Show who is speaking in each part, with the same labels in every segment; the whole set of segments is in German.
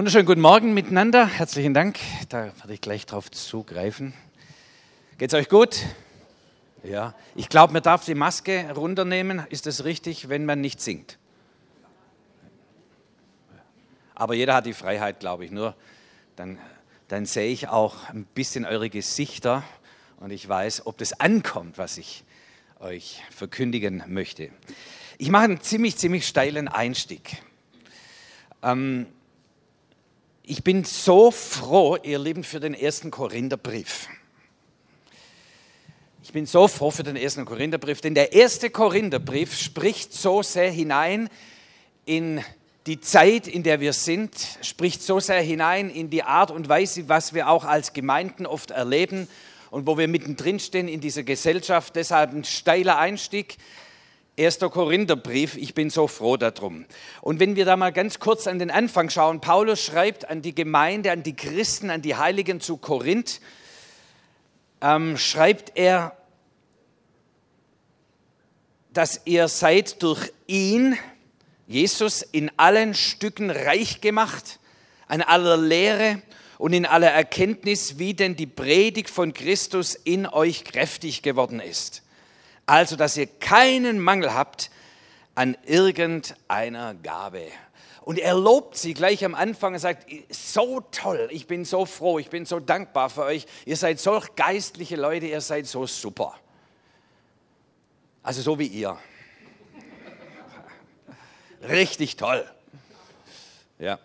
Speaker 1: Wunderschönen guten Morgen miteinander. Herzlichen Dank. Da werde ich gleich drauf zugreifen. Geht's euch gut? Ja. Ich glaube, man darf die Maske runternehmen. Ist das richtig, wenn man nicht singt? Aber jeder hat die Freiheit, glaube ich. Nur dann, dann sehe ich auch ein bisschen eure Gesichter und ich weiß, ob das ankommt, was ich euch verkündigen möchte. Ich mache einen ziemlich, ziemlich steilen Einstieg. Ähm, ich bin so froh, ihr Lieben, für den ersten Korintherbrief. Ich bin so froh für den ersten Korintherbrief, denn der erste Korintherbrief spricht so sehr hinein in die Zeit, in der wir sind, spricht so sehr hinein in die Art und Weise, was wir auch als Gemeinden oft erleben und wo wir mittendrin stehen in dieser Gesellschaft. Deshalb ein steiler Einstieg. 1. Korintherbrief, ich bin so froh darum. Und wenn wir da mal ganz kurz an den Anfang schauen, Paulus schreibt an die Gemeinde, an die Christen, an die Heiligen zu Korinth, ähm, schreibt er, dass ihr seid durch ihn, Jesus, in allen Stücken reich gemacht, an aller Lehre und in aller Erkenntnis, wie denn die Predigt von Christus in euch kräftig geworden ist also, dass ihr keinen Mangel habt an irgendeiner Gabe. Und er lobt sie gleich am Anfang und sagt, so toll, ich bin so froh, ich bin so dankbar für euch. Ihr seid solch geistliche Leute, ihr seid so super. Also so wie ihr. Richtig toll. Ja.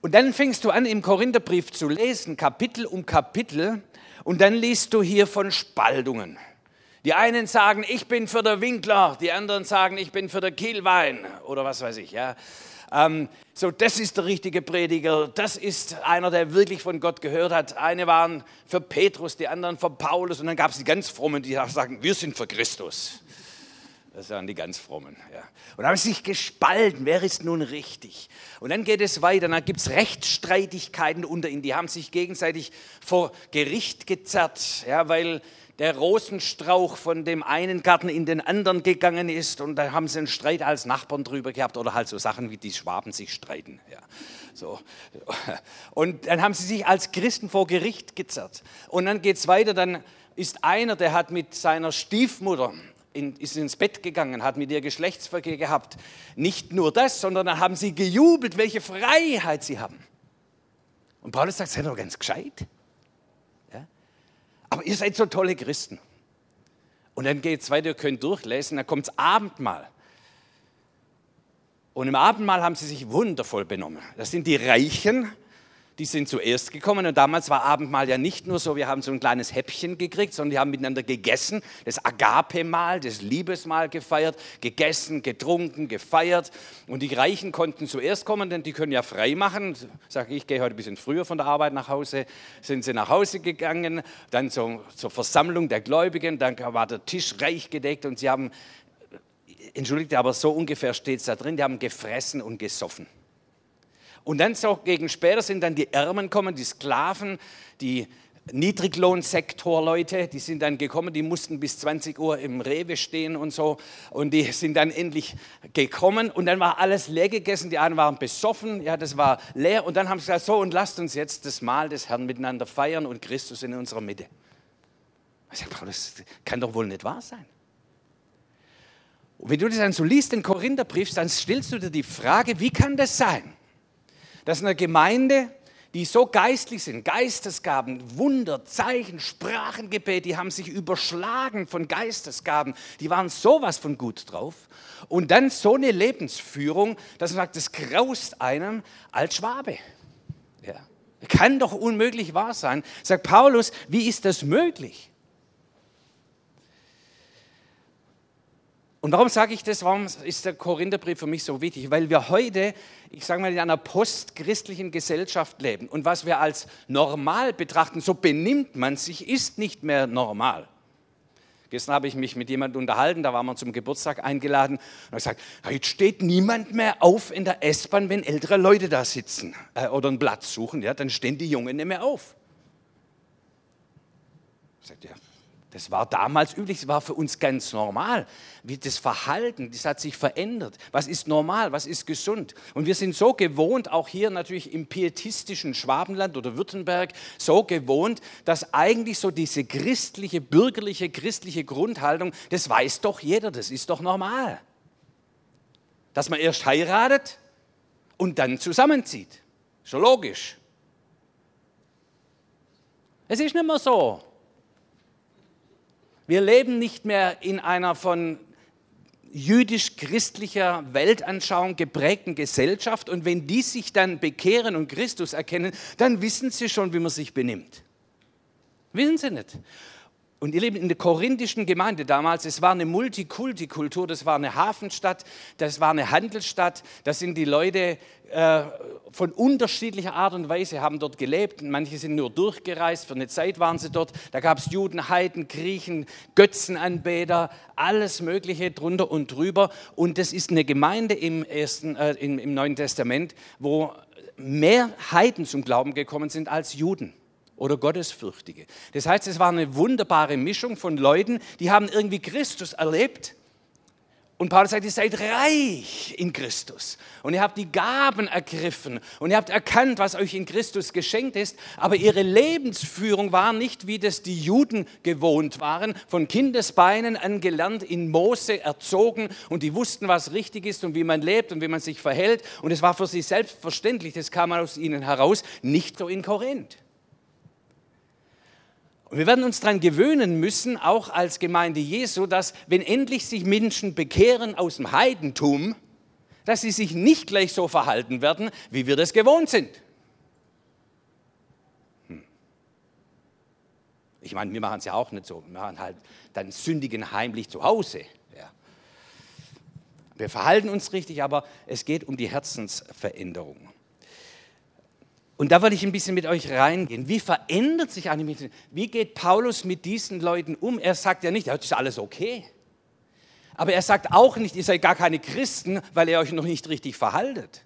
Speaker 1: Und dann fängst du an, im Korintherbrief zu lesen, Kapitel um Kapitel, und dann liest du hier von Spaltungen. Die einen sagen, ich bin für der Winkler, die anderen sagen, ich bin für der Kielwein oder was weiß ich. Ja. Ähm, so, das ist der richtige Prediger, das ist einer, der wirklich von Gott gehört hat. Eine waren für Petrus, die anderen für Paulus und dann gab es die ganz Frommen, die sagen, wir sind für Christus. Das waren die ganz Frommen. Ja. Und haben sich gespalten, wer ist nun richtig? Und dann geht es weiter, dann gibt es Rechtsstreitigkeiten unter ihnen, die haben sich gegenseitig vor Gericht gezerrt, ja, weil der Rosenstrauch von dem einen Garten in den anderen gegangen ist und da haben sie einen Streit als Nachbarn drüber gehabt oder halt so Sachen wie die Schwaben sich streiten. Ja. So. Und dann haben sie sich als Christen vor Gericht gezerrt. Und dann geht es weiter, dann ist einer, der hat mit seiner Stiefmutter in, ist ins Bett gegangen, hat mit ihr Geschlechtsverkehr gehabt. Nicht nur das, sondern dann haben sie gejubelt, welche Freiheit sie haben. Und Paulus sagt, seid doch ganz gescheit. Aber ihr seid so tolle Christen. Und dann geht es weiter, ihr könnt durchlesen, dann kommt das Abendmahl. Und im Abendmahl haben sie sich wundervoll benommen. Das sind die Reichen, die sind zuerst gekommen und damals war Abendmahl ja nicht nur so, wir haben so ein kleines Häppchen gekriegt, sondern die haben miteinander gegessen, das Agape-Mahl, das Liebesmahl gefeiert, gegessen, getrunken, gefeiert und die Reichen konnten zuerst kommen, denn die können ja frei machen. Sage ich, ich gehe heute ein bisschen früher von der Arbeit nach Hause, sind sie nach Hause gegangen, dann zur, zur Versammlung der Gläubigen, dann war der Tisch reich gedeckt und sie haben, entschuldigt, aber so ungefähr steht es da drin, die haben gefressen und gesoffen. Und dann so gegen später sind dann die Ärmen gekommen, die Sklaven, die Niedriglohnsektorleute, die sind dann gekommen, die mussten bis 20 Uhr im Rewe stehen und so. Und die sind dann endlich gekommen und dann war alles leer gegessen. Die einen waren besoffen, ja, das war leer. Und dann haben sie gesagt, so und lasst uns jetzt das Mahl des Herrn miteinander feiern und Christus in unserer Mitte. Ich sage, das kann doch wohl nicht wahr sein. Und wenn du das dann so liest, den Korintherbrief, dann stellst du dir die Frage, wie kann das sein? Dass eine Gemeinde, die so geistlich sind, Geistesgaben, Wunder, Zeichen, Sprachengebet, die haben sich überschlagen von Geistesgaben, die waren sowas von gut drauf. Und dann so eine Lebensführung, dass man sagt, das graust einem als Schwabe. Ja. Kann doch unmöglich wahr sein. Sagt Paulus, wie ist das möglich? Und warum sage ich das? Warum ist der Korintherbrief für mich so wichtig? Weil wir heute, ich sage mal, in einer postchristlichen Gesellschaft leben. Und was wir als normal betrachten, so benimmt man sich, ist nicht mehr normal. Gestern habe ich mich mit jemandem unterhalten, da waren wir zum Geburtstag eingeladen und habe gesagt, jetzt steht niemand mehr auf in der S-Bahn, wenn ältere Leute da sitzen äh, oder einen Platz suchen, ja, dann stehen die Jungen nicht mehr auf. Ich sagte, ja, Das war damals üblich, das war für uns ganz normal. Wie das Verhalten, das hat sich verändert. Was ist normal, was ist gesund? Und wir sind so gewohnt, auch hier natürlich im pietistischen Schwabenland oder Württemberg, so gewohnt, dass eigentlich so diese christliche, bürgerliche, christliche Grundhaltung, das weiß doch jeder, das ist doch normal. Dass man erst heiratet und dann zusammenzieht. Schon logisch. Es ist nicht mehr so. Wir leben nicht mehr in einer von jüdisch-christlicher Weltanschauung geprägten Gesellschaft und wenn die sich dann bekehren und Christus erkennen, dann wissen sie schon, wie man sich benimmt. Wissen sie nicht. Und ihr Lieben, in der korinthischen Gemeinde damals, es war eine Multikulti-Kultur, das war eine Hafenstadt, das war eine Handelsstadt, da sind die Leute äh, von unterschiedlicher Art und Weise, haben dort gelebt. Manche sind nur durchgereist, für eine Zeit waren sie dort. Da gab es Juden, Heiden, Griechen, Götzenanbeter, alles Mögliche drunter und drüber. Und das ist eine Gemeinde im, ersten, äh, im, im Neuen Testament, wo mehr Heiden zum Glauben gekommen sind als Juden oder Gottesfürchtige. Das heißt, es war eine wunderbare Mischung von Leuten, die haben irgendwie Christus erlebt. Und Paulus sagt, ihr seid reich in Christus. Und ihr habt die Gaben ergriffen. Und ihr habt erkannt, was euch in Christus geschenkt ist. Aber ihre Lebensführung war nicht, wie das die Juden gewohnt waren. Von Kindesbeinen an gelernt, in Mose erzogen. Und die wussten, was richtig ist und wie man lebt und wie man sich verhält. Und es war für sie selbstverständlich. Das kam aus ihnen heraus. Nicht so in Korinth. Und wir werden uns daran gewöhnen müssen, auch als Gemeinde Jesu, dass wenn endlich sich Menschen bekehren aus dem Heidentum, dass sie sich nicht gleich so verhalten werden, wie wir das gewohnt sind. Hm. Ich meine, wir machen es ja auch nicht so. Wir machen halt dann sündigen heimlich zu Hause. Ja. Wir verhalten uns richtig, aber es geht um die Herzensveränderung. Und da wollte ich ein bisschen mit euch reingehen. Wie verändert sich eine Menschen? Wie geht Paulus mit diesen Leuten um? Er sagt ja nicht, das ist alles okay. Aber er sagt auch nicht, ihr seid gar keine Christen, weil ihr euch noch nicht richtig verhaltet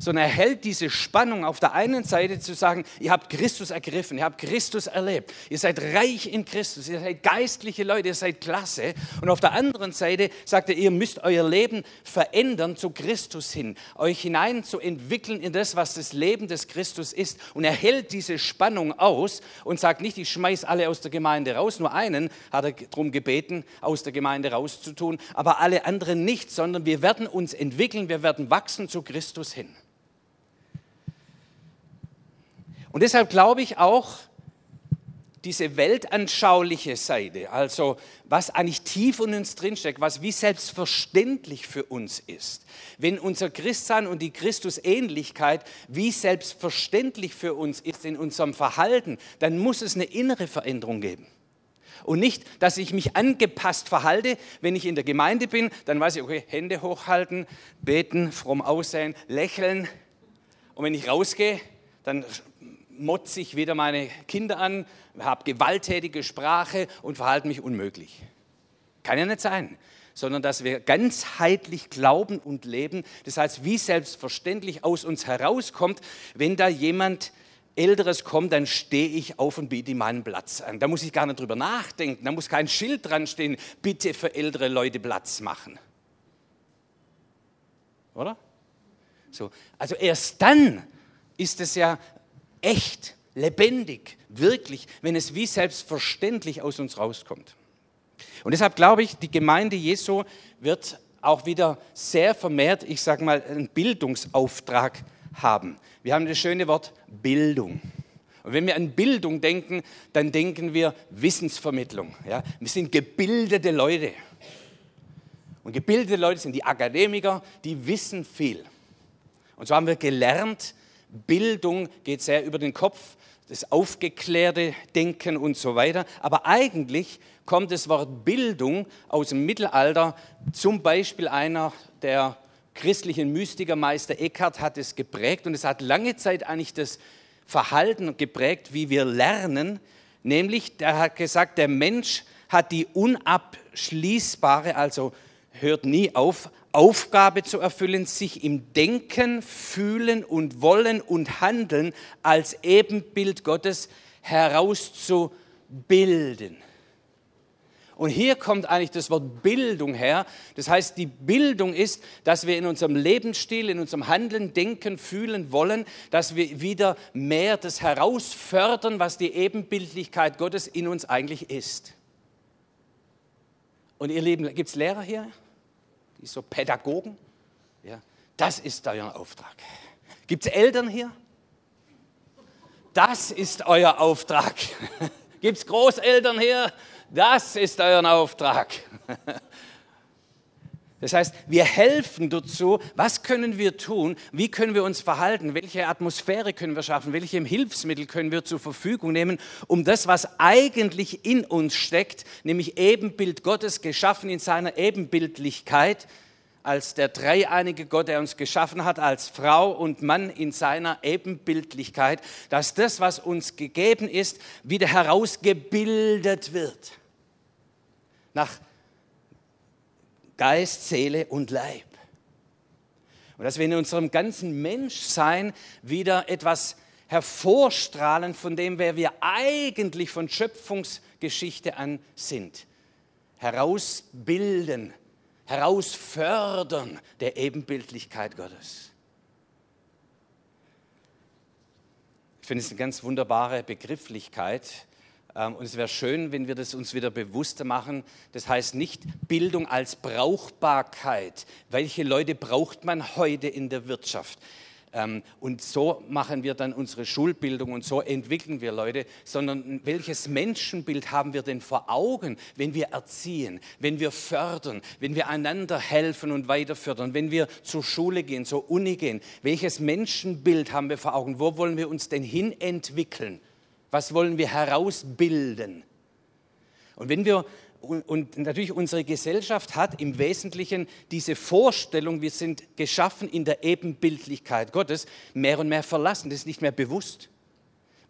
Speaker 1: sondern er hält diese Spannung auf der einen Seite zu sagen, ihr habt Christus ergriffen, ihr habt Christus erlebt, ihr seid reich in Christus, ihr seid geistliche Leute, ihr seid klasse. Und auf der anderen Seite sagt er, ihr müsst euer Leben verändern zu Christus hin, euch hinein zu entwickeln in das, was das Leben des Christus ist. Und er hält diese Spannung aus und sagt nicht, ich schmeiß alle aus der Gemeinde raus, nur einen hat er darum gebeten, aus der Gemeinde rauszutun, aber alle anderen nicht, sondern wir werden uns entwickeln, wir werden wachsen zu Christus hin. Und deshalb glaube ich auch, diese weltanschauliche Seite, also was eigentlich tief in uns drinsteckt, was wie selbstverständlich für uns ist, wenn unser Christsein und die Christusähnlichkeit wie selbstverständlich für uns ist in unserem Verhalten, dann muss es eine innere Veränderung geben. Und nicht, dass ich mich angepasst verhalte, wenn ich in der Gemeinde bin, dann weiß ich, okay, Hände hochhalten, beten, fromm aussehen, lächeln. Und wenn ich rausgehe, dann motze ich wieder meine Kinder an, habe gewalttätige Sprache und verhalte mich unmöglich. Kann ja nicht sein, sondern dass wir ganzheitlich glauben und leben. Das heißt, wie selbstverständlich aus uns herauskommt, wenn da jemand Älteres kommt, dann stehe ich auf und biete ihm meinen Platz an. Da muss ich gar nicht drüber nachdenken. Da muss kein Schild dran stehen, bitte für ältere Leute Platz machen. Oder? So, also erst dann ist es ja echt, lebendig, wirklich, wenn es wie selbstverständlich aus uns rauskommt. Und deshalb glaube ich, die Gemeinde Jesu wird auch wieder sehr vermehrt, ich sage mal, einen Bildungsauftrag haben. Wir haben das schöne Wort Bildung. Und wenn wir an Bildung denken, dann denken wir Wissensvermittlung. Ja? Wir sind gebildete Leute. Und gebildete Leute sind die Akademiker, die wissen viel. Und so haben wir gelernt, Bildung geht sehr über den Kopf, das aufgeklärte Denken und so weiter. Aber eigentlich kommt das Wort Bildung aus dem Mittelalter. Zum Beispiel einer der christlichen Mystiker, Meister Eckhart, hat es geprägt und es hat lange Zeit eigentlich das Verhalten geprägt, wie wir lernen. Nämlich, der hat gesagt, der Mensch hat die unabschließbare, also hört nie auf, Aufgabe zu erfüllen, sich im Denken, Fühlen und Wollen und Handeln als Ebenbild Gottes herauszubilden. Und hier kommt eigentlich das Wort Bildung her. Das heißt, die Bildung ist, dass wir in unserem Lebensstil, in unserem Handeln, Denken, Fühlen wollen, dass wir wieder mehr das herausfördern, was die Ebenbildlichkeit Gottes in uns eigentlich ist. Und ihr Lieben, gibt es Lehrer hier? Die so Pädagogen? Ja, das ist euer Auftrag. Gibt es Eltern hier? Das ist euer Auftrag. Gibt es Großeltern hier? Das ist euer Auftrag. Das heißt, wir helfen dazu, was können wir tun, wie können wir uns verhalten, welche Atmosphäre können wir schaffen, welche Hilfsmittel können wir zur Verfügung nehmen, um das, was eigentlich in uns steckt, nämlich Ebenbild Gottes, geschaffen in seiner Ebenbildlichkeit, als der dreieinige Gott, der uns geschaffen hat, als Frau und Mann in seiner Ebenbildlichkeit, dass das, was uns gegeben ist, wieder herausgebildet wird. Nach Geist, Seele und Leib. Und dass wir in unserem ganzen Menschsein wieder etwas hervorstrahlen von dem, wer wir eigentlich von Schöpfungsgeschichte an sind. Herausbilden Herausfördern der Ebenbildlichkeit Gottes. Ich finde es eine ganz wunderbare Begrifflichkeit. Ähm, und es wäre schön, wenn wir das uns wieder bewusster machen. Das heißt nicht Bildung als Brauchbarkeit. Welche Leute braucht man heute in der Wirtschaft? Ähm, und so machen wir dann unsere Schulbildung und so entwickeln wir Leute, sondern welches Menschenbild haben wir denn vor Augen, wenn wir erziehen, wenn wir fördern, wenn wir einander helfen und weiter fördern, wenn wir zur Schule gehen, zur Uni gehen? Welches Menschenbild haben wir vor Augen? Wo wollen wir uns denn hin entwickeln? Was wollen wir herausbilden? Und wenn wir und natürlich unsere Gesellschaft hat im Wesentlichen diese Vorstellung, wir sind geschaffen in der Ebenbildlichkeit Gottes, mehr und mehr verlassen. Das ist nicht mehr bewusst.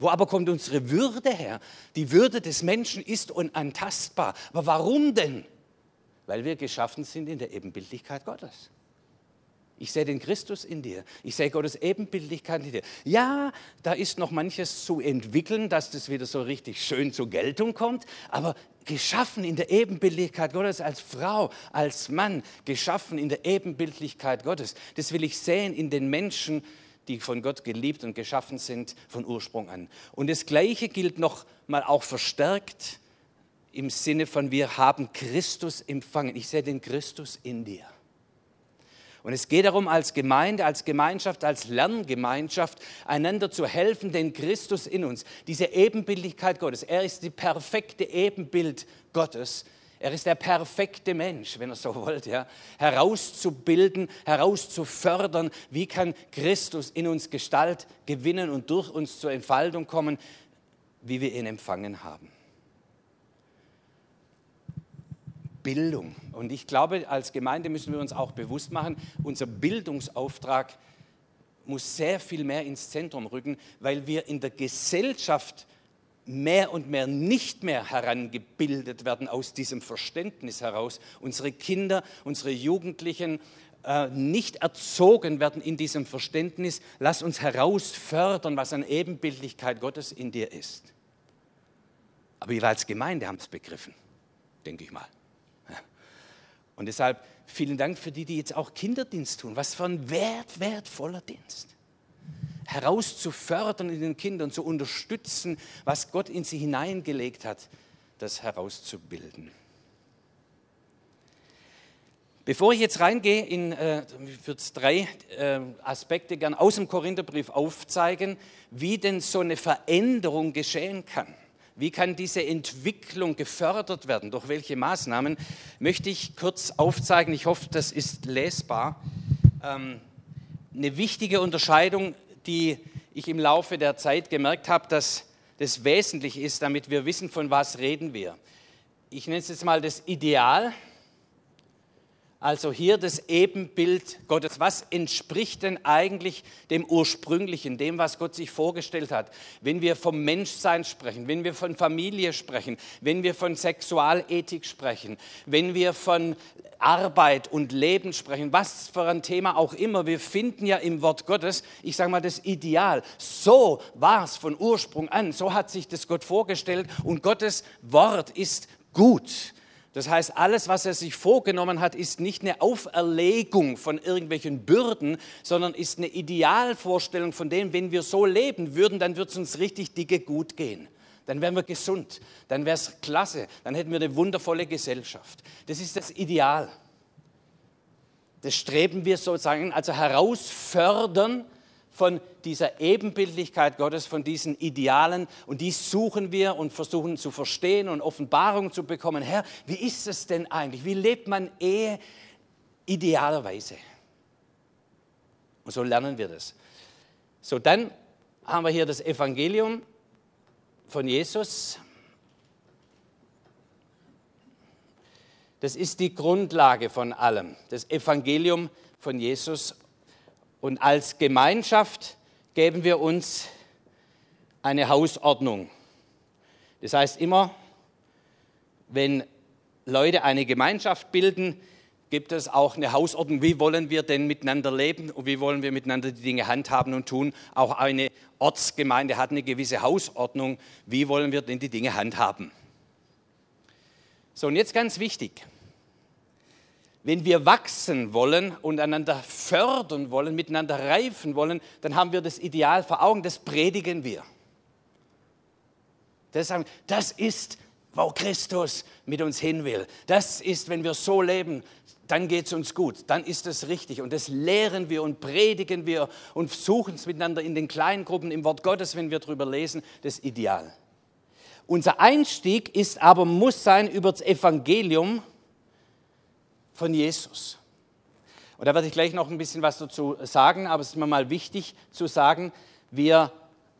Speaker 1: Wo aber kommt unsere Würde her? Die Würde des Menschen ist unantastbar. Aber warum denn? Weil wir geschaffen sind in der Ebenbildlichkeit Gottes. Ich sehe den Christus in dir. Ich sehe Gottes Ebenbildlichkeit in dir. Ja, da ist noch manches zu entwickeln, dass das wieder so richtig schön zur Geltung kommt. Aber geschaffen in der Ebenbildlichkeit Gottes als Frau, als Mann, geschaffen in der Ebenbildlichkeit Gottes. Das will ich sehen in den Menschen, die von Gott geliebt und geschaffen sind von Ursprung an. Und das Gleiche gilt noch mal auch verstärkt im Sinne von wir haben Christus empfangen. Ich sehe den Christus in dir. Und es geht darum, als Gemeinde, als Gemeinschaft, als Lerngemeinschaft einander zu helfen, den Christus in uns, diese Ebenbildlichkeit Gottes. Er ist die perfekte Ebenbild Gottes. Er ist der perfekte Mensch, wenn er so wollt, ja, herauszubilden, herauszufördern. Wie kann Christus in uns Gestalt gewinnen und durch uns zur Entfaltung kommen, wie wir ihn empfangen haben? Bildung. Und ich glaube, als Gemeinde müssen wir uns auch bewusst machen, unser Bildungsauftrag muss sehr viel mehr ins Zentrum rücken, weil wir in der Gesellschaft mehr und mehr nicht mehr herangebildet werden aus diesem Verständnis heraus. Unsere Kinder, unsere Jugendlichen äh, nicht erzogen werden in diesem Verständnis. Lass uns herausfördern, was an Ebenbildlichkeit Gottes in dir ist. Aber wir als Gemeinde haben es begriffen, denke ich mal. Und deshalb vielen Dank für die, die jetzt auch Kinderdienst tun. Was für ein wert, wertvoller Dienst. Herauszufördern in den Kindern, zu unterstützen, was Gott in sie hineingelegt hat, das herauszubilden. Bevor ich jetzt reingehe, in, äh, ich würde drei äh, Aspekte gern aus dem Korintherbrief aufzeigen, wie denn so eine Veränderung geschehen kann. Wie kann diese Entwicklung gefördert werden? Durch welche Maßnahmen? Möchte ich kurz aufzeigen. Ich hoffe, das ist lesbar. Ähm, eine wichtige Unterscheidung, die ich im Laufe der Zeit gemerkt habe, dass das wesentlich ist, damit wir wissen, von was reden wir. Ich nenne es jetzt mal das Ideal also hier das Ebenbild Gottes. Was entspricht denn eigentlich dem Ursprünglichen, dem, was Gott sich vorgestellt hat? Wenn wir vom Menschsein sprechen, wenn wir von Familie sprechen, wenn wir von Sexualethik sprechen, wenn wir von Arbeit und Leben sprechen, was für ein Thema auch immer, wir finden ja im Wort Gottes, ich sage mal, das Ideal. So war es von Ursprung an, so hat sich das Gott vorgestellt und Gottes Wort ist gut Das heißt, alles, was er sich vorgenommen hat, ist nicht eine Auferlegung von irgendwelchen Bürden, sondern ist eine Idealvorstellung von dem, wenn wir so leben würden, dann würde es uns richtig dicke gut gehen. Dann wären wir gesund, dann wäre es klasse, dann hätten wir eine wundervolle Gesellschaft. Das ist das Ideal. Das streben wir sozusagen, also herausfördern von dieser Ebenbildlichkeit Gottes, von diesen Idealen. Und die suchen wir und versuchen zu verstehen und Offenbarung zu bekommen. Herr, wie ist es denn eigentlich? Wie lebt man Ehe idealerweise? Und so lernen wir das. So, dann haben wir hier das Evangelium von Jesus. Das ist die Grundlage von allem, das Evangelium von Jesus. Und als Gemeinschaft geben wir uns eine Hausordnung. Das heißt immer, wenn Leute eine Gemeinschaft bilden, gibt es auch eine Hausordnung, wie wollen wir denn miteinander leben und wie wollen wir miteinander die Dinge handhaben und tun. Auch eine Ortsgemeinde hat eine gewisse Hausordnung, wie wollen wir denn die Dinge handhaben. So, und jetzt ganz wichtig. Wenn wir wachsen wollen und einander fördern wollen, miteinander reifen wollen, dann haben wir das Ideal vor Augen, das predigen wir. Das, ist, wo Christus mit uns hin will. Das ist, wenn wir so leben, dann geht es uns gut, dann ist es richtig. Und das lehren wir und predigen wir und suchen es miteinander in den kleinen Gruppen im Wort Gottes, wenn wir darüber lesen, das Ideal. Unser Einstieg ist aber, muss sein über das Evangelium von Jesus. Und da werde ich gleich noch ein bisschen was dazu sagen, aber es ist mir mal wichtig zu sagen, wir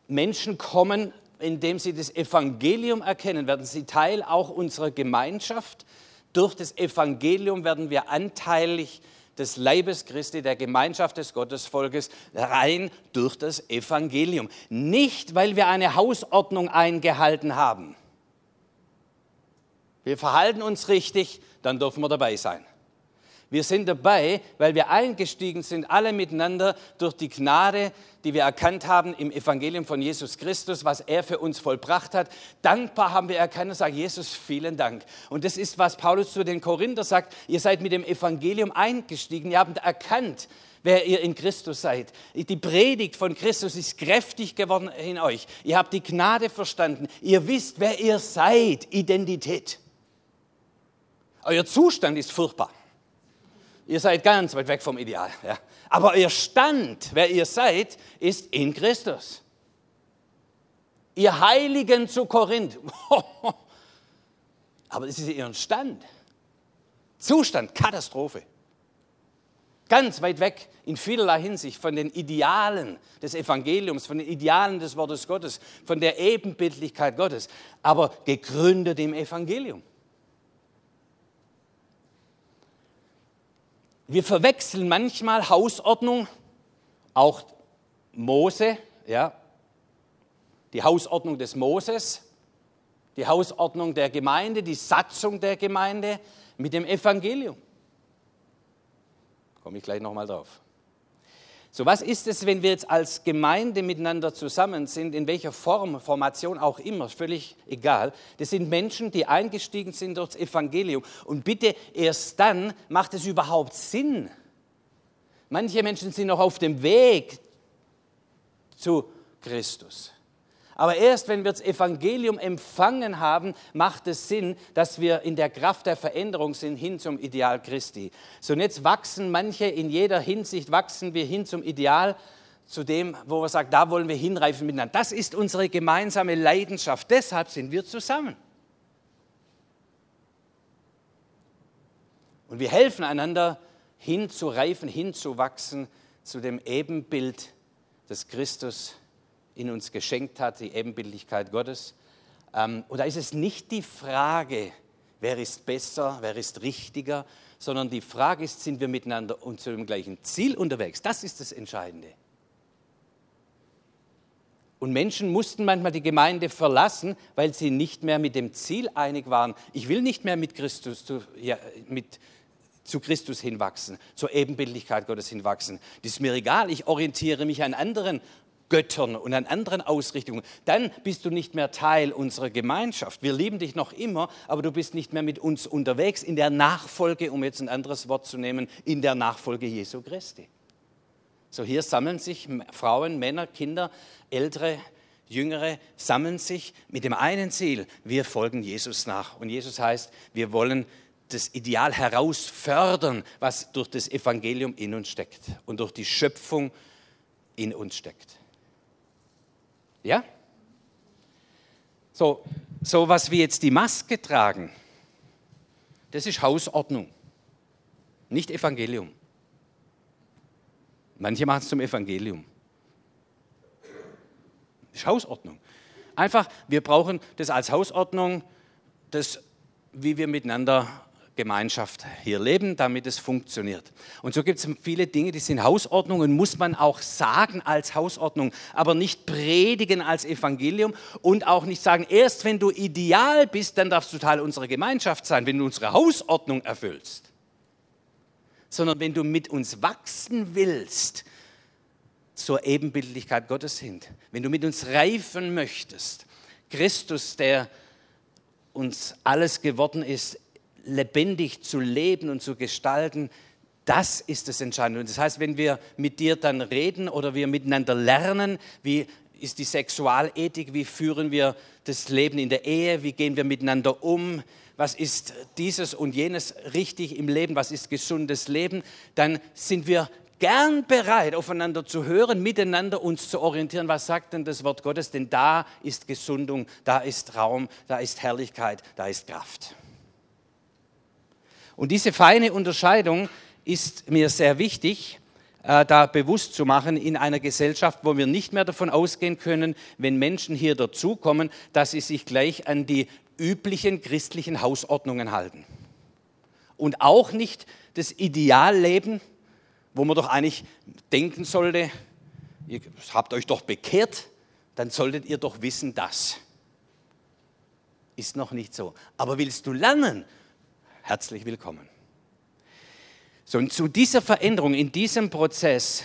Speaker 1: Menschen kommen, indem sie das Evangelium erkennen, werden sie Teil auch unserer Gemeinschaft. Durch das Evangelium werden wir anteilig des Leibes Christi, der Gemeinschaft des Gottesvolkes, rein durch das Evangelium. Nicht, weil wir eine Hausordnung eingehalten haben. Wir verhalten uns richtig, dann dürfen wir dabei sein. Wir sind dabei, weil wir eingestiegen sind, alle miteinander durch die Gnade, die wir erkannt haben im Evangelium von Jesus Christus, was er für uns vollbracht hat. Dankbar haben wir erkannt und sagen, Jesus, vielen Dank. Und das ist, was Paulus zu den Korinther sagt. Ihr seid mit dem Evangelium eingestiegen. Ihr habt erkannt, wer ihr in Christus seid. Die Predigt von Christus ist kräftig geworden in euch. Ihr habt die Gnade verstanden. Ihr wisst, wer ihr seid. Identität. Euer Zustand ist furchtbar. Ihr seid ganz weit weg vom Ideal. Ja. Aber ihr Stand, wer ihr seid, ist in Christus. Ihr Heiligen zu Korinth. Aber das ist ihr Stand. Zustand, Katastrophe. Ganz weit weg in vielerlei Hinsicht von den Idealen des Evangeliums, von den Idealen des Wortes Gottes, von der Ebenbildlichkeit Gottes, aber gegründet im Evangelium. Wir verwechseln manchmal Hausordnung, auch Mose, ja, die Hausordnung des Moses, die Hausordnung der Gemeinde, die Satzung der Gemeinde mit dem Evangelium. Komme ich gleich nochmal drauf. So, was ist es, wenn wir jetzt als Gemeinde miteinander zusammen sind, in welcher Form, Formation auch immer, völlig egal. Das sind Menschen, die eingestiegen sind durchs Evangelium. Und bitte, erst dann macht es überhaupt Sinn. Manche Menschen sind noch auf dem Weg zu Christus. Aber erst wenn wir das Evangelium empfangen haben, macht es Sinn, dass wir in der Kraft der Veränderung sind hin zum Ideal Christi. So und jetzt wachsen manche in jeder Hinsicht, wachsen wir hin zum Ideal, zu dem, wo wir sagen, da wollen wir hinreifen miteinander. Das ist unsere gemeinsame Leidenschaft. Deshalb sind wir zusammen. Und wir helfen einander hinzureifen, hinzuwachsen zu dem Ebenbild des Christus in uns geschenkt hat, die Ebenbildlichkeit Gottes. Ähm, und da ist es nicht die Frage, wer ist besser, wer ist richtiger, sondern die Frage ist, sind wir miteinander und zu dem gleichen Ziel unterwegs? Das ist das Entscheidende. Und Menschen mussten manchmal die Gemeinde verlassen, weil sie nicht mehr mit dem Ziel einig waren. Ich will nicht mehr mit Christus zu, ja, mit, zu Christus hinwachsen, zur Ebenbildlichkeit Gottes hinwachsen. Das ist mir egal, ich orientiere mich an anderen Göttern und an anderen Ausrichtungen, dann bist du nicht mehr Teil unserer Gemeinschaft. Wir lieben dich noch immer, aber du bist nicht mehr mit uns unterwegs in der Nachfolge, um jetzt ein anderes Wort zu nehmen, in der Nachfolge Jesu Christi. So hier sammeln sich Frauen, Männer, Kinder, Ältere, Jüngere sammeln sich mit dem einen Ziel, wir folgen Jesus nach. Und Jesus heißt, wir wollen das Ideal herausfördern, was durch das Evangelium in uns steckt und durch die Schöpfung in uns steckt. Ja? So, so was wie jetzt die Maske tragen, das ist Hausordnung, nicht Evangelium. Manche machen es zum Evangelium. Das ist Hausordnung. Einfach, wir brauchen das als Hausordnung, das, wie wir miteinander Gemeinschaft hier leben, damit es funktioniert. Und so gibt es viele Dinge, die sind Hausordnungen, muss man auch sagen als Hausordnung, aber nicht predigen als Evangelium und auch nicht sagen, erst wenn du ideal bist, dann darfst du Teil unserer Gemeinschaft sein, wenn du unsere Hausordnung erfüllst. Sondern wenn du mit uns wachsen willst, zur Ebenbildlichkeit Gottes hin. Wenn du mit uns reifen möchtest, Christus, der uns alles geworden ist, lebendig zu leben und zu gestalten, das ist das Entscheidende. Und das heißt, wenn wir mit dir dann reden oder wir miteinander lernen, wie ist die Sexualethik, wie führen wir das Leben in der Ehe, wie gehen wir miteinander um, was ist dieses und jenes richtig im Leben, was ist gesundes Leben, dann sind wir gern bereit, aufeinander zu hören, miteinander uns zu orientieren. Was sagt denn das Wort Gottes? Denn da ist Gesundung, da ist Raum, da ist Herrlichkeit, da ist Kraft. Und diese feine Unterscheidung ist mir sehr wichtig, äh, da bewusst zu machen in einer Gesellschaft, wo wir nicht mehr davon ausgehen können, wenn Menschen hier dazukommen, dass sie sich gleich an die üblichen christlichen Hausordnungen halten. Und auch nicht das Idealleben, wo man doch eigentlich denken sollte, ihr habt euch doch bekehrt, dann solltet ihr doch wissen, das ist noch nicht so. Aber willst du lernen? Herzlich willkommen. So, und zu dieser Veränderung, in diesem Prozess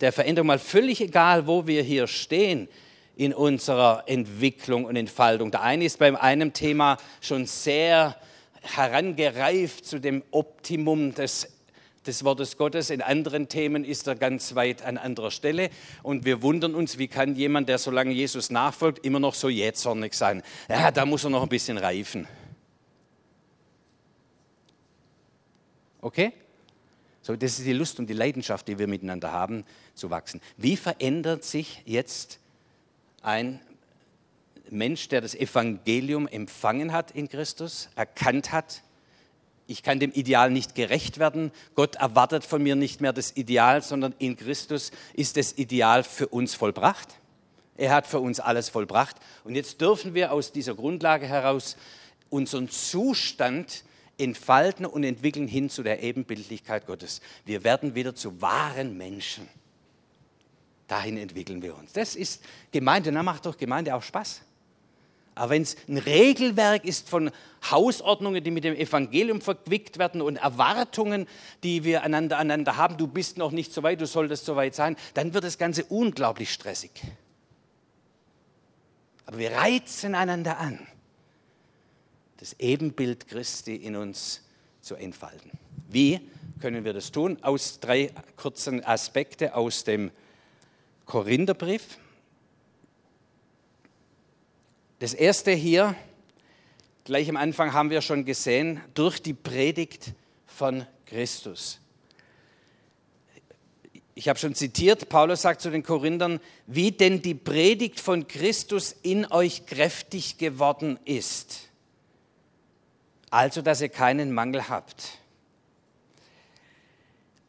Speaker 1: der Veränderung, mal völlig egal, wo wir hier stehen in unserer Entwicklung und Entfaltung. Der eine ist beim einem Thema schon sehr herangereift zu dem Optimum des des Wortes Gottes. In anderen Themen ist er ganz weit an anderer Stelle. Und wir wundern uns, wie kann jemand, der so lange Jesus nachfolgt, immer noch so jähzornig sein? Ja, da muss er noch ein bisschen reifen. Okay? So, das ist die Lust und die Leidenschaft, die wir miteinander haben, zu wachsen. Wie verändert sich jetzt ein Mensch, der das Evangelium empfangen hat in Christus, erkannt hat, ich kann dem Ideal nicht gerecht werden. Gott erwartet von mir nicht mehr das Ideal, sondern in Christus ist das Ideal für uns vollbracht. Er hat für uns alles vollbracht. Und jetzt dürfen wir aus dieser Grundlage heraus unseren Zustand entfalten und entwickeln hin zu der Ebenbildlichkeit Gottes. Wir werden wieder zu wahren Menschen. Dahin entwickeln wir uns. Das ist Gemeinde. Da macht doch Gemeinde auch Spaß. Aber wenn es ein Regelwerk ist von Hausordnungen, die mit dem Evangelium verquickt werden und Erwartungen, die wir einander, einander haben, du bist noch nicht so weit, du solltest so weit sein, dann wird das Ganze unglaublich stressig. Aber wir reizen einander an, das Ebenbild Christi in uns zu entfalten. Wie können wir das tun? Aus drei kurzen Aspekten aus dem Korintherbrief. Das erste hier, gleich am Anfang haben wir schon gesehen, durch die Predigt von Christus. Ich habe schon zitiert, Paulus sagt zu den Korinthern, wie denn die Predigt von Christus in euch kräftig geworden ist. Also, dass ihr keinen Mangel habt.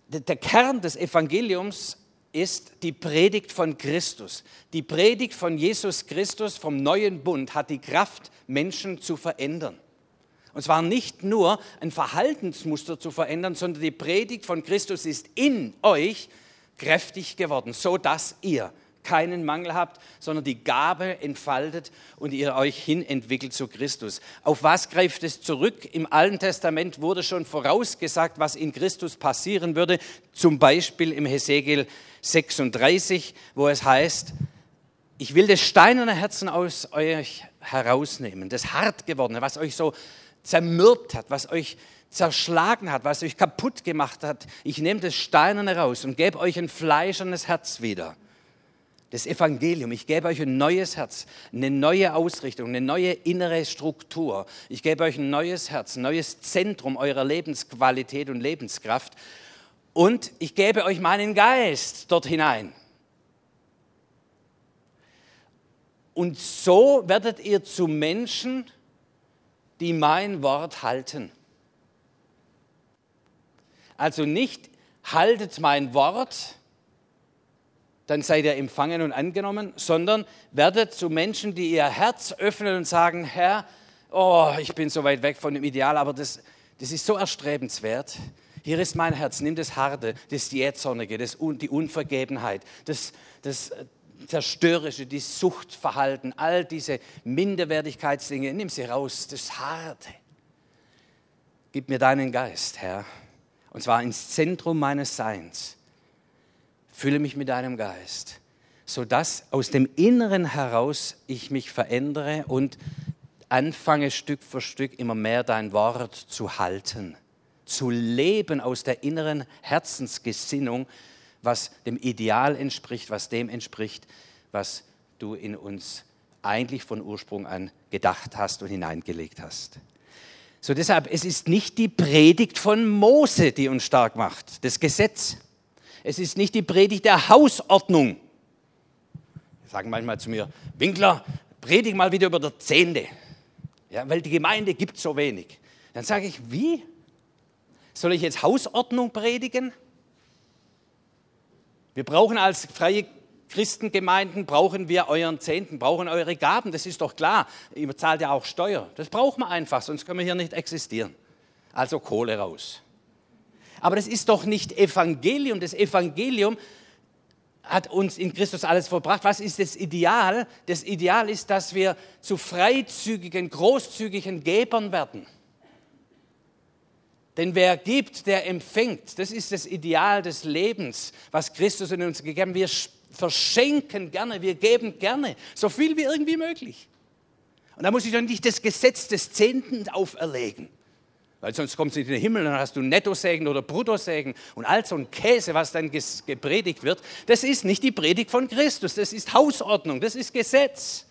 Speaker 1: Der Kern des Evangeliums ist die Predigt von Christus. Die Predigt von Jesus Christus vom neuen Bund hat die Kraft, Menschen zu verändern. Und zwar nicht nur ein Verhaltensmuster zu verändern, sondern die Predigt von Christus ist in euch kräftig geworden, so dass ihr keinen Mangel habt, sondern die Gabe entfaltet und ihr euch hin entwickelt zu Christus. Auf was greift es zurück? Im Alten Testament wurde schon vorausgesagt, was in Christus passieren würde, zum Beispiel im Hesekiel 36, wo es heißt, ich will das steinerne Herzen aus euch herausnehmen, das hart gewordene, was euch so zermürbt hat, was euch zerschlagen hat, was euch kaputt gemacht hat. Ich nehme das Steinerne raus und gebe euch ein fleischernes Herz wieder. Das Evangelium. Ich gebe euch ein neues Herz, eine neue Ausrichtung, eine neue innere Struktur. Ich gebe euch ein neues Herz, ein neues Zentrum eurer Lebensqualität und Lebenskraft. Und ich gebe euch meinen Geist dort hinein. Und so werdet ihr zu Menschen, die mein Wort halten. Also nicht haltet mein Wort, dann seid ihr empfangen und angenommen, sondern werdet zu Menschen, die ihr Herz öffnen und sagen, Herr, oh, ich bin so weit weg von dem Ideal, aber das, das ist so erstrebenswert. Hier ist mein Herz, nimm das Harte, das Jähzornige, das, die Unvergebenheit, das, das Zerstörerische, die Suchtverhalten, all diese Minderwertigkeitsdinge, nimm sie raus, das Harte. Gib mir deinen Geist, Herr, und zwar ins Zentrum meines Seins Fülle mich mit deinem Geist, sodass aus dem Inneren heraus ich mich verändere und anfange Stück für Stück immer mehr dein Wort zu halten, zu leben aus der inneren Herzensgesinnung, was dem Ideal entspricht, was dem entspricht, was du in uns eigentlich von Ursprung an gedacht hast und hineingelegt hast. So deshalb, es ist nicht die Predigt von Mose, die uns stark macht, das Gesetz. Es ist nicht die Predigt der Hausordnung. Sie sagen manchmal zu mir, Winkler, predige mal wieder über der Zehnte. Ja, weil die Gemeinde gibt so wenig. Dann sage ich, wie? Soll ich jetzt Hausordnung predigen? Wir brauchen als freie Christengemeinden, brauchen wir euren Zehnten, brauchen eure Gaben, das ist doch klar. Ihr zahlt ja auch Steuer. Das brauchen wir einfach, sonst können wir hier nicht existieren. Also Kohle raus. Aber das ist doch nicht Evangelium. Das Evangelium hat uns in Christus alles verbracht. Was ist das Ideal? Das Ideal ist, dass wir zu freizügigen, großzügigen Gebern werden. Denn wer gibt, der empfängt. Das ist das Ideal des Lebens, was Christus in uns gegeben hat. Wir verschenken gerne, wir geben gerne, so viel wie irgendwie möglich. Und da muss ich doch nicht das Gesetz des Zehnten auferlegen. Weil sonst kommst du in den Himmel und dann hast du Nettosägen oder Bruttosägen und all so ein Käse, was dann gepredigt wird. Das ist nicht die Predigt von Christus, das ist Hausordnung, das ist Gesetz.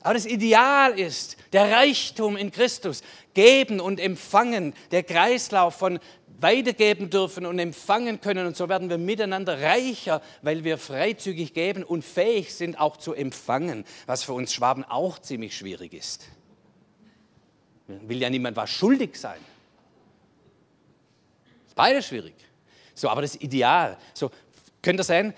Speaker 1: Aber das Ideal ist der Reichtum in Christus, geben und empfangen, der Kreislauf von weitergeben dürfen und empfangen können. Und so werden wir miteinander reicher, weil wir freizügig geben und fähig sind auch zu empfangen, was für uns Schwaben auch ziemlich schwierig ist. Will ja niemand was schuldig sein. Ist beides schwierig. So, aber das Ideal. So, könnte sein,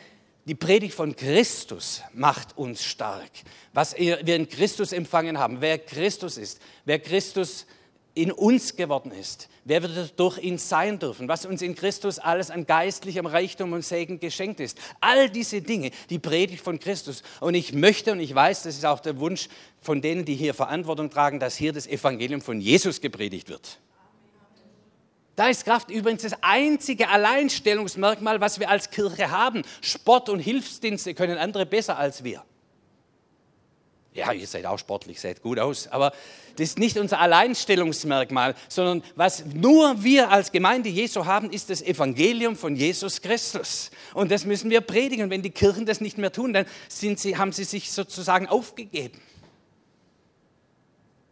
Speaker 1: die Predigt von Christus macht uns stark. Was wir in Christus empfangen haben, wer Christus ist, wer Christus in uns geworden ist, wer wir durch ihn sein dürfen, was uns in Christus alles an geistlichem Reichtum und Segen geschenkt ist. All diese Dinge, die Predigt von Christus. Und ich möchte und ich weiß, das ist auch der Wunsch von denen, die hier Verantwortung tragen, dass hier das Evangelium von Jesus gepredigt wird. Da ist Kraft übrigens das einzige Alleinstellungsmerkmal, was wir als Kirche haben. Sport und Hilfsdienste können andere besser als wir. Ja, ihr seid auch sportlich, seid gut aus, aber das ist nicht unser Alleinstellungsmerkmal, sondern was nur wir als Gemeinde Jesu haben, ist das Evangelium von Jesus Christus. Und das müssen wir predigen. Wenn die Kirchen das nicht mehr tun, dann sie, haben sie sich sozusagen aufgegeben.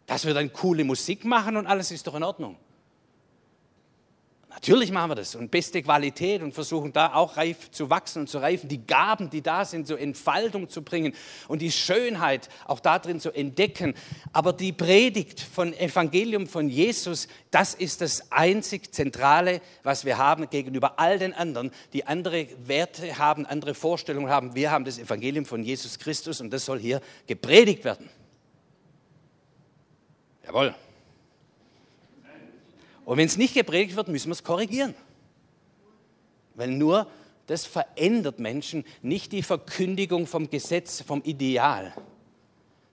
Speaker 1: Dass wir dann coole Musik machen und alles ist doch in Ordnung. Natürlich machen wir das und beste Qualität und versuchen da auch reif zu wachsen und zu reifen, die Gaben, die da sind, zur Entfaltung zu bringen und die Schönheit auch darin zu entdecken. Aber die Predigt von Evangelium von Jesus, das ist das einzig Zentrale, was wir haben gegenüber all den anderen, die andere Werte haben, andere Vorstellungen haben. Wir haben das Evangelium von Jesus Christus und das soll hier gepredigt werden. Jawohl. Und wenn es nicht gepredigt wird, müssen wir es korrigieren. Weil nur das verändert Menschen, nicht die Verkündigung vom Gesetz, vom Ideal.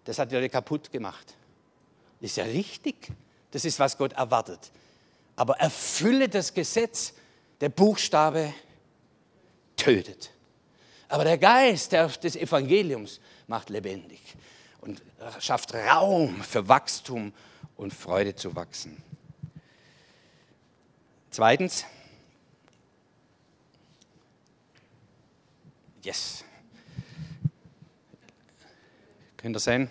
Speaker 1: Das hat die kaputt gemacht. Ist ja richtig. Das ist, was Gott erwartet. Aber erfülle das Gesetz. Der Buchstabe tötet. Aber der Geist des Evangeliums macht lebendig und schafft Raum für Wachstum und Freude zu wachsen. Zweitens, yes, könnt ihr sehen?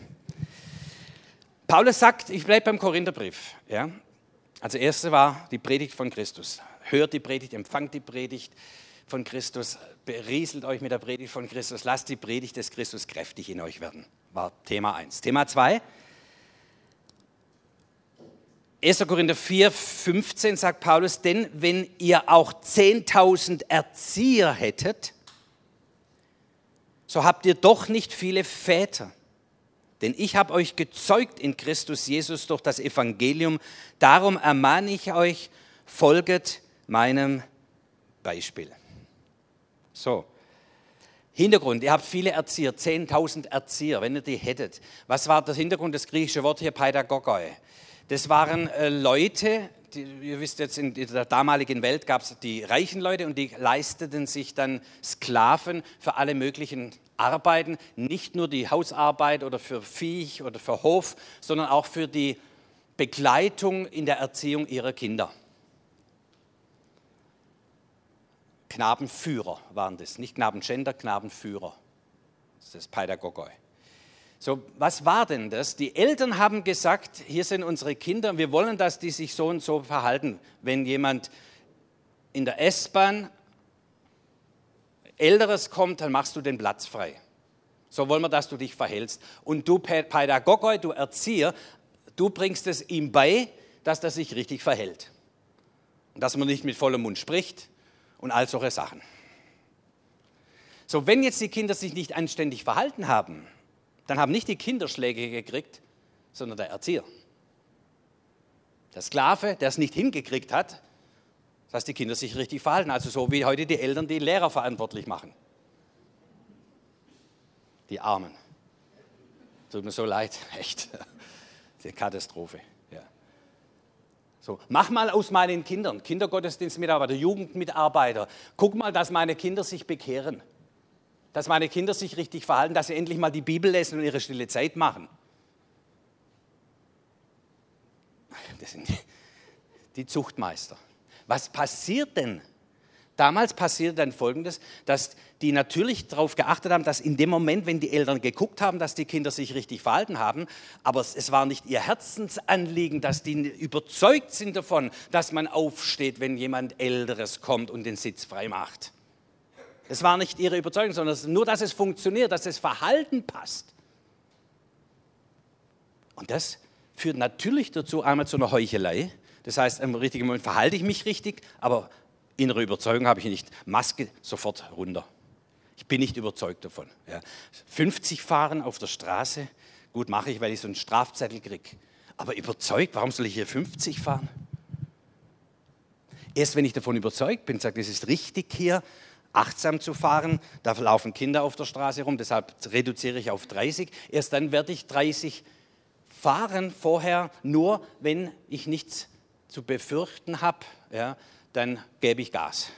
Speaker 1: Paulus sagt, ich bleibe beim Korintherbrief. Ja? Also erste war die Predigt von Christus. Hört die Predigt, empfangt die Predigt von Christus, berieselt euch mit der Predigt von Christus, lasst die Predigt des Christus kräftig in euch werden. War Thema 1. Thema 2. 1. Korinther 4, 15 sagt Paulus, denn wenn ihr auch 10.000 Erzieher hättet, so habt ihr doch nicht viele Väter. Denn ich habe euch gezeugt in Christus Jesus durch das Evangelium. Darum ermahne ich euch, folget meinem Beispiel. So. Hintergrund, ihr habt viele Erzieher, 10.000 Erzieher, wenn ihr die hättet. Was war der Hintergrund, das griechische Wort hier, Pädagogoi? Das waren äh, Leute, die, ihr wisst jetzt, in der damaligen Welt gab es die reichen Leute und die leisteten sich dann Sklaven für alle möglichen Arbeiten, nicht nur die Hausarbeit oder für Viech oder für Hof, sondern auch für die Begleitung in der Erziehung ihrer Kinder. Knabenführer waren das, nicht Knabenschänder, Knabenführer. Das ist Pädagogoi. So, was war denn das? Die Eltern haben gesagt, hier sind unsere Kinder, wir wollen, dass die sich so und so verhalten. Wenn jemand in der S-Bahn Älteres kommt, dann machst du den Platz frei. So wollen wir, dass du dich verhältst. Und du Pädagogoi, du Erzieher, du bringst es ihm bei, dass er sich richtig verhält. Und dass man nicht mit vollem Mund spricht und all solche Sachen. So, wenn jetzt die Kinder sich nicht anständig verhalten haben, dann haben nicht die Kinder Schläge gekriegt, sondern der Erzieher. Der Sklave, der es nicht hingekriegt hat, dass die Kinder sich richtig verhalten. Also so wie heute die Eltern die Lehrer verantwortlich machen. Die Armen. Tut mir so leid, echt. Die Katastrophe. Ja. So, mach mal aus meinen Kindern, Kindergottesdienstmitarbeiter, Jugendmitarbeiter, guck mal, dass meine Kinder sich bekehren dass meine Kinder sich richtig verhalten, dass sie endlich mal die Bibel lesen und ihre stille Zeit machen. Das sind die, Zuchtmeister. Was passiert denn? Damals passierte dann Folgendes, dass die natürlich darauf geachtet haben, dass in dem Moment, wenn die Eltern geguckt haben, dass die Kinder sich richtig verhalten haben, aber es war nicht ihr Herzensanliegen, dass die überzeugt sind davon, dass man aufsteht, wenn jemand Älteres kommt und den Sitz frei macht. Es war nicht ihre Überzeugung, sondern nur, dass es funktioniert, dass das Verhalten passt. Und das führt natürlich dazu einmal zu einer Heuchelei. Das heißt, im richtigen Moment verhalte ich mich richtig, aber innere Überzeugung habe ich nicht. Maske sofort runter. Ich bin nicht überzeugt davon. Ja. 50 fahren auf der Straße, gut mache ich, weil ich so einen Strafzettel kriege. Aber überzeugt, warum soll ich hier 50 fahren? Erst wenn ich davon überzeugt bin, sage, es ist richtig hier, achtsam zu fahren. Da laufen Kinder auf der Straße rum, deshalb reduziere ich auf 30. Erst dann werde ich 30 fahren. Vorher nur, wenn ich nichts zu befürchten habe, ja, dann gebe ich Gas.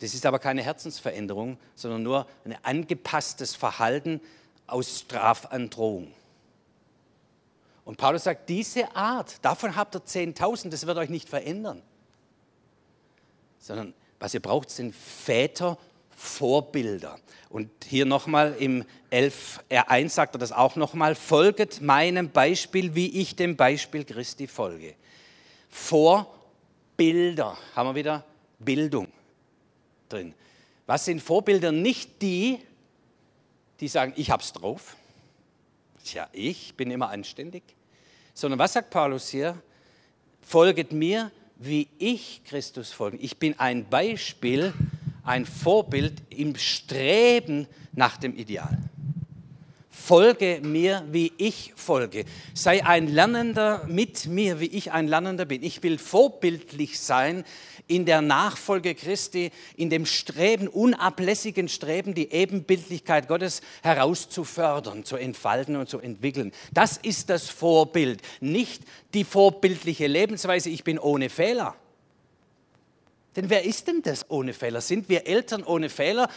Speaker 1: Das ist aber keine Herzensveränderung, sondern nur ein angepasstes Verhalten aus Strafandrohung. Und Paulus sagt, diese Art, davon habt ihr 10.000, das wird euch nicht verändern, sondern was ihr braucht, sind Vätervorbilder. Und hier nochmal im 11, R1 sagt er das auch nochmal, folget meinem Beispiel, wie ich dem Beispiel Christi folge. Vorbilder, haben wir wieder Bildung drin. Was sind Vorbilder? Nicht die, die sagen, ich hab's drauf. Tja, ich bin immer anständig. Sondern was sagt Paulus hier? Folget mir, wie ich Christus folge. Ich bin ein Beispiel, ein Vorbild im Streben nach dem Ideal. Folge mir, wie ich folge. Sei ein Lernender mit mir, wie ich ein Lernender bin. Ich will vorbildlich sein in der Nachfolge Christi, in dem Streben, unablässigen Streben, die Ebenbildlichkeit Gottes herauszufördern, zu entfalten und zu entwickeln. Das ist das Vorbild, nicht die vorbildliche Lebensweise, ich bin ohne Fehler. Denn wer ist denn das ohne Fehler? Sind wir Eltern ohne Fehler?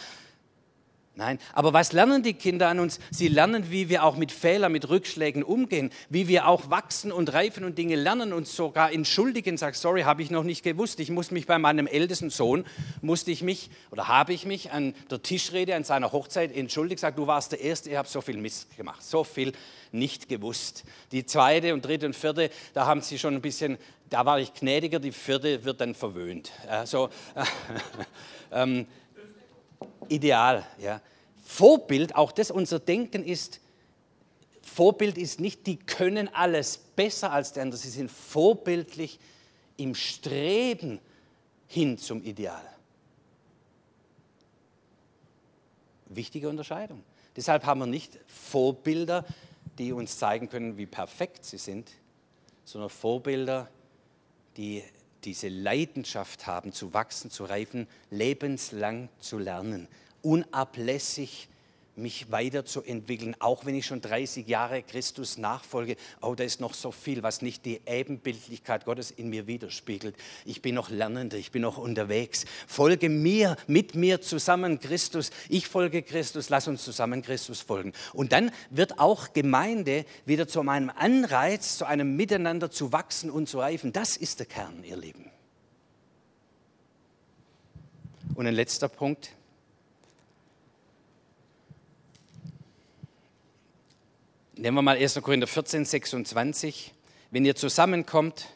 Speaker 1: Nein, aber was lernen die Kinder an uns? Sie lernen, wie wir auch mit Fehlern, mit Rückschlägen umgehen, wie wir auch wachsen und reifen und Dinge lernen und sogar entschuldigen. Sag, sorry, habe ich noch nicht gewusst. Ich muss mich bei meinem ältesten Sohn, musste ich mich oder habe ich mich an der Tischrede an seiner Hochzeit entschuldigt. Sag, du warst der Erste, ich habe so viel Mist gemacht, so viel nicht gewusst. Die zweite und dritte und vierte, da haben sie schon ein bisschen, da war ich gnädiger. Die vierte wird dann verwöhnt. Also ähm, ideal, ja. Vorbild, auch das unser Denken ist, Vorbild ist nicht, die können alles besser als der andere, sie sind vorbildlich im Streben hin zum Ideal. Wichtige Unterscheidung. Deshalb haben wir nicht Vorbilder, die uns zeigen können, wie perfekt sie sind, sondern Vorbilder, die diese Leidenschaft haben, zu wachsen, zu reifen, lebenslang zu lernen unablässig mich weiterzuentwickeln, auch wenn ich schon 30 Jahre Christus nachfolge. Oh, da ist noch so viel, was nicht die Ebenbildlichkeit Gottes in mir widerspiegelt. Ich bin noch Lernender, ich bin noch unterwegs. Folge mir, mit mir zusammen Christus. Ich folge Christus, lass uns zusammen Christus folgen. Und dann wird auch Gemeinde wieder zu einem Anreiz, zu einem Miteinander zu wachsen und zu reifen. Das ist der Kern, ihr Lieben. Und ein letzter Punkt. Nehmen wir mal 1. Korinther 14, 26. Wenn ihr zusammenkommt,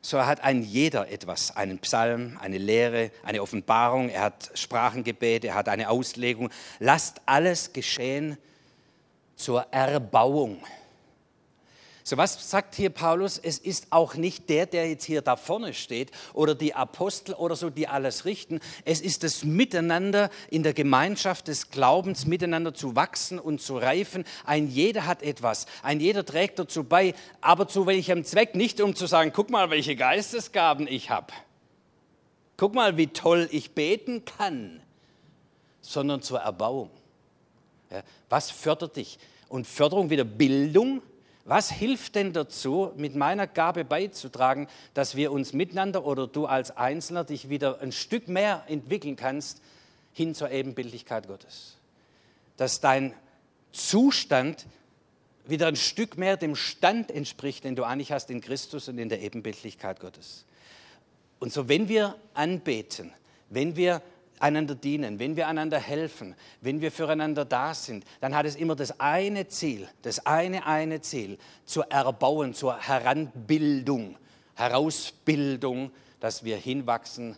Speaker 1: so hat ein jeder etwas, einen Psalm, eine Lehre, eine Offenbarung, er hat Sprachengebet, er hat eine Auslegung. Lasst alles geschehen zur Erbauung so was sagt hier Paulus? Es ist auch nicht der, der jetzt hier da vorne steht oder die Apostel oder so, die alles richten. Es ist das Miteinander in der Gemeinschaft des Glaubens, miteinander zu wachsen und zu reifen. Ein jeder hat etwas. Ein jeder trägt dazu bei, aber zu welchem Zweck? Nicht um zu sagen, guck mal, welche Geistesgaben ich habe. Guck mal, wie toll ich beten kann, sondern zur Erbauung. Ja, was fördert dich? Und Förderung wieder Bildung, was hilft denn dazu, mit meiner Gabe beizutragen, dass wir uns miteinander oder du als Einzelner dich wieder ein Stück mehr entwickeln kannst hin zur Ebenbildlichkeit Gottes? Dass dein Zustand wieder ein Stück mehr dem Stand entspricht, den du eigentlich hast in Christus und in der Ebenbildlichkeit Gottes. Und so, wenn wir anbeten, wenn wir einander dienen, wenn wir einander helfen, wenn wir füreinander da sind, dann hat es immer das eine Ziel, das eine, eine Ziel, zur Erbauen, zur Heranbildung, Herausbildung, dass wir hinwachsen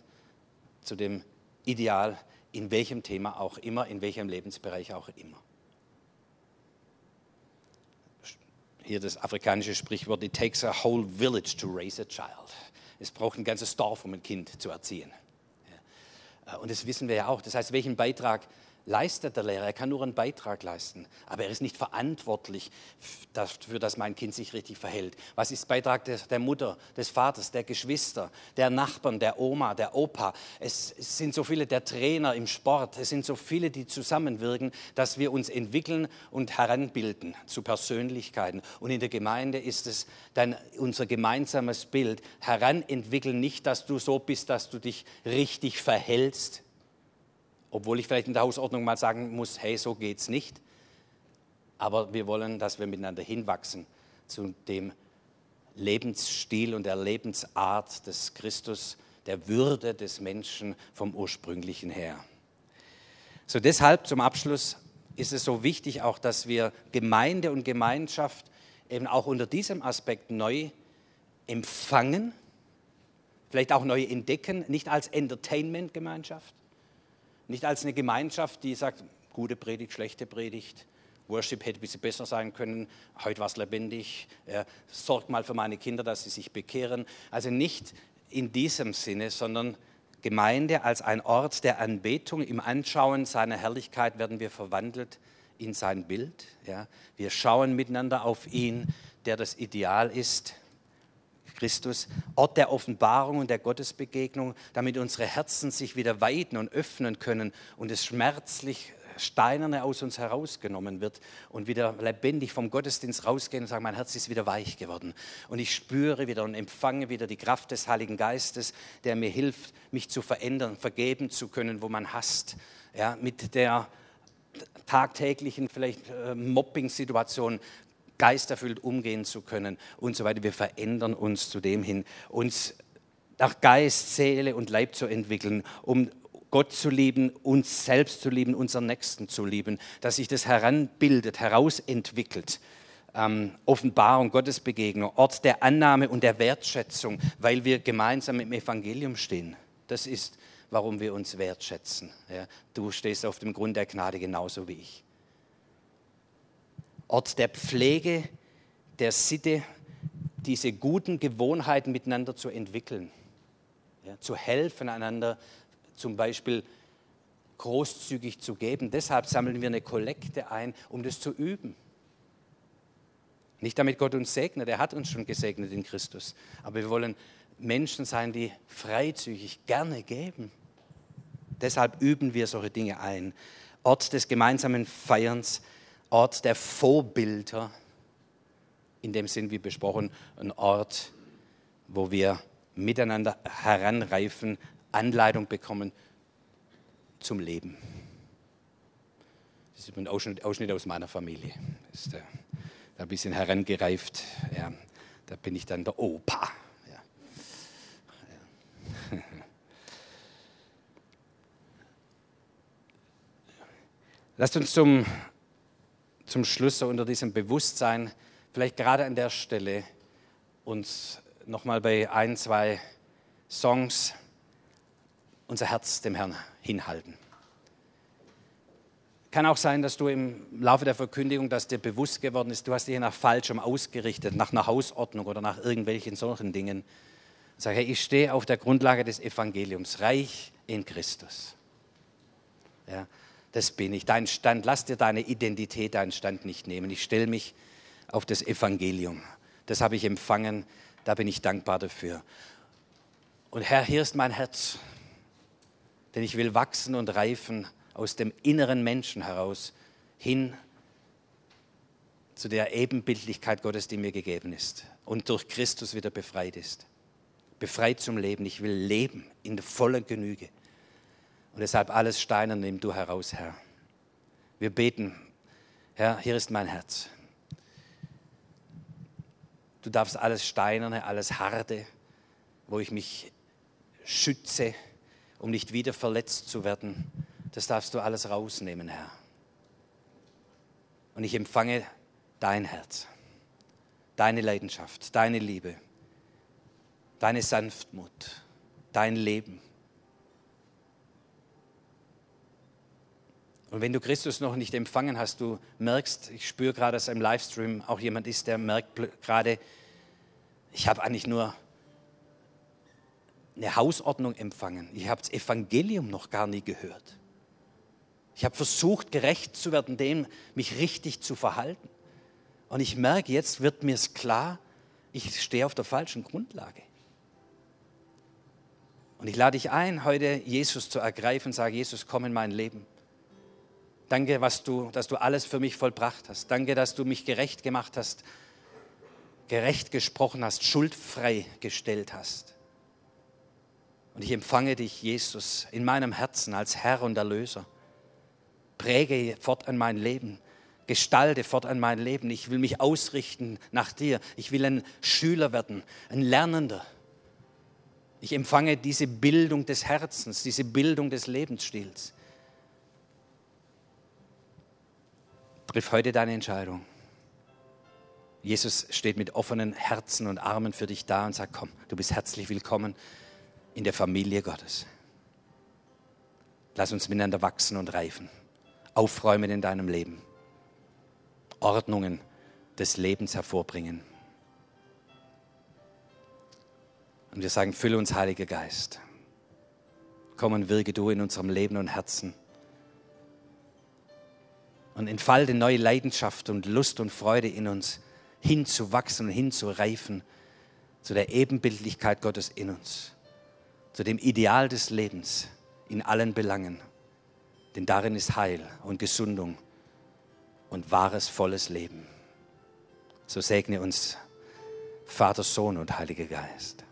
Speaker 1: zu dem Ideal, in welchem Thema auch immer, in welchem Lebensbereich auch immer. Hier das afrikanische Sprichwort, it takes a whole village to raise a child. Es braucht ein ganzes Dorf, um ein Kind zu erziehen. Äh, und das wissen wir ja auch. Das heißt, welchen Beitrag leistet der Lehrer? Er kann nur einen Beitrag leisten, aber er ist nicht verantwortlich dafür, dass mein Kind sich richtig verhält. Was ist Beitrag der, Mutter, des Vaters, der Geschwister, der Nachbarn, der Oma, der Opa? Es, es sind so viele der Trainer im Sport, es sind so viele, die zusammenwirken, dass wir uns entwickeln und heranbilden zu Persönlichkeiten. Und in der Gemeinde ist es dann unser gemeinsames Bild, heranentwickeln, nicht, dass du so bist, dass du dich richtig verhältst, obwohl ich vielleicht in der Hausordnung mal sagen muss, hey, so geht's nicht. Aber wir wollen, dass wir miteinander hinwachsen zu dem Lebensstil und der Lebensart des Christus, der Würde des Menschen vom ursprünglichen her. So deshalb zum Abschluss ist es so wichtig auch, dass wir Gemeinde und Gemeinschaft eben auch unter diesem Aspekt neu empfangen, vielleicht auch neu entdecken, nicht als Entertainment-Gemeinschaft, nicht als eine Gemeinschaft, die sagt, gute Predigt, schlechte Predigt, Worship hätte ein bisschen besser sein können, heute war es lebendig, ja, sorgt mal für meine Kinder, dass sie sich bekehren. Also nicht in diesem Sinne, sondern Gemeinde als ein Ort der Anbetung. Im Anschauen seiner Herrlichkeit werden wir verwandelt in sein Bild. Ja. Wir schauen miteinander auf ihn, der das Ideal ist. Christus, Ort der Offenbarung und der Gottesbegegnung, damit unsere Herzen sich wieder weiten und öffnen können und es schmerzlich Steinerne aus uns herausgenommen wird und wieder lebendig vom Gottesdienst rausgehen und sagen, mein Herz ist wieder weich geworden. Und ich spüre wieder und empfange wieder die Kraft des Heiligen Geistes, der mir hilft, mich zu verändern, vergeben zu können, wo man hasst. Ja, mit der tagtäglichen vielleicht äh, Mobbing-Situation geisterfüllt umgehen zu können und so weiter. Wir verändern uns zu dem hin, uns nach Geist, Seele und Leib zu entwickeln, um Gott zu lieben, uns selbst zu lieben, unseren Nächsten zu lieben, dass sich das heranbildet, herausentwickelt. Ähm, Offenbarung, Gottesbegegnung, Ort der Annahme und der Wertschätzung, weil wir gemeinsam im Evangelium stehen. Das ist, warum wir uns wertschätzen. Ja, du stehst auf dem Grund der Gnade genauso wie ich. Ort der Pflege, der Sitte, diese guten Gewohnheiten miteinander zu entwickeln, ja, zu helfen einander, zum Beispiel großzügig zu geben. Deshalb sammeln wir eine Kollekte ein, um das zu üben. Nicht damit Gott uns segnet, er hat uns schon gesegnet in Christus, aber wir wollen Menschen sein, die freizügig gerne geben. Deshalb üben wir solche Dinge ein. Ort des gemeinsamen Feierns, Ort der Vorbilder, in dem Sinn wie besprochen, ein Ort, wo wir miteinander heranreifen, Anleitung bekommen zum Leben. Das ist ein Ausschnitt, Ausschnitt aus meiner Familie. Ist, äh, da ein bisschen herangereift. Ja, da bin ich dann der Opa. Ja. Ja. Lasst uns zum zum Schluss so unter diesem Bewusstsein, vielleicht gerade an der Stelle, uns nochmal bei ein, zwei Songs unser Herz dem Herrn hinhalten. Kann auch sein, dass du im Laufe der Verkündigung, dass dir bewusst geworden ist, du hast dich nach Falschem ausgerichtet, nach einer Hausordnung oder nach irgendwelchen solchen Dingen. Sag, hey, ich stehe auf der Grundlage des Evangeliums, reich in Christus. Ja, das bin ich. Dein Stand, lass dir deine Identität, deinen Stand nicht nehmen. Ich stelle mich auf das Evangelium. Das habe ich empfangen, da bin ich dankbar dafür. Und Herr, hier ist mein Herz, denn ich will wachsen und reifen aus dem inneren Menschen heraus hin zu der Ebenbildlichkeit Gottes, die mir gegeben ist und durch Christus wieder befreit ist. Befreit zum Leben. Ich will leben in voller Genüge. Und deshalb alles Steine nimm du heraus, Herr. Wir beten, Herr, hier ist mein Herz. Du darfst alles Steinerne, alles Harte, wo ich mich schütze, um nicht wieder verletzt zu werden, das darfst du alles rausnehmen, Herr. Und ich empfange dein Herz, deine Leidenschaft, deine Liebe, deine Sanftmut, dein Leben. Und wenn du Christus noch nicht empfangen hast, du merkst, ich spüre gerade, dass im Livestream auch jemand ist, der merkt gerade, ich habe eigentlich nur eine Hausordnung empfangen. Ich habe das Evangelium noch gar nie gehört. Ich habe versucht, gerecht zu werden, dem mich richtig zu verhalten. Und ich merke, jetzt wird mir es klar, ich stehe auf der falschen Grundlage. Und ich lade dich ein, heute Jesus zu ergreifen, sage, Jesus, komm in mein Leben. Danke, was du, dass du alles für mich vollbracht hast. Danke, dass du mich gerecht gemacht hast, gerecht gesprochen hast, schuldfrei gestellt hast. Und ich empfange dich, Jesus, in meinem Herzen als Herr und Erlöser. Präge fortan mein Leben, gestalte fortan mein Leben. Ich will mich ausrichten nach dir. Ich will ein Schüler werden, ein Lernender. Ich empfange diese Bildung des Herzens, diese Bildung des Lebensstils. Triff heute deine Entscheidung. Jesus steht mit offenen Herzen und Armen für dich da und sagt, komm, du bist herzlich willkommen in der Familie Gottes. Lass uns miteinander wachsen und reifen, aufräumen in deinem Leben, Ordnungen des Lebens hervorbringen. Und wir sagen, fülle uns, Heiliger Geist. Komm und wirke du in unserem Leben und Herzen und entfalte neue Leidenschaft und Lust und Freude in uns, hinzuwachsen und hinzureifen zu der Ebenbildlichkeit Gottes in uns, zu dem Ideal des Lebens in allen Belangen. Denn darin ist Heil und Gesundung und wahres, volles Leben. So segne uns Vater, Sohn und Heiliger Geist.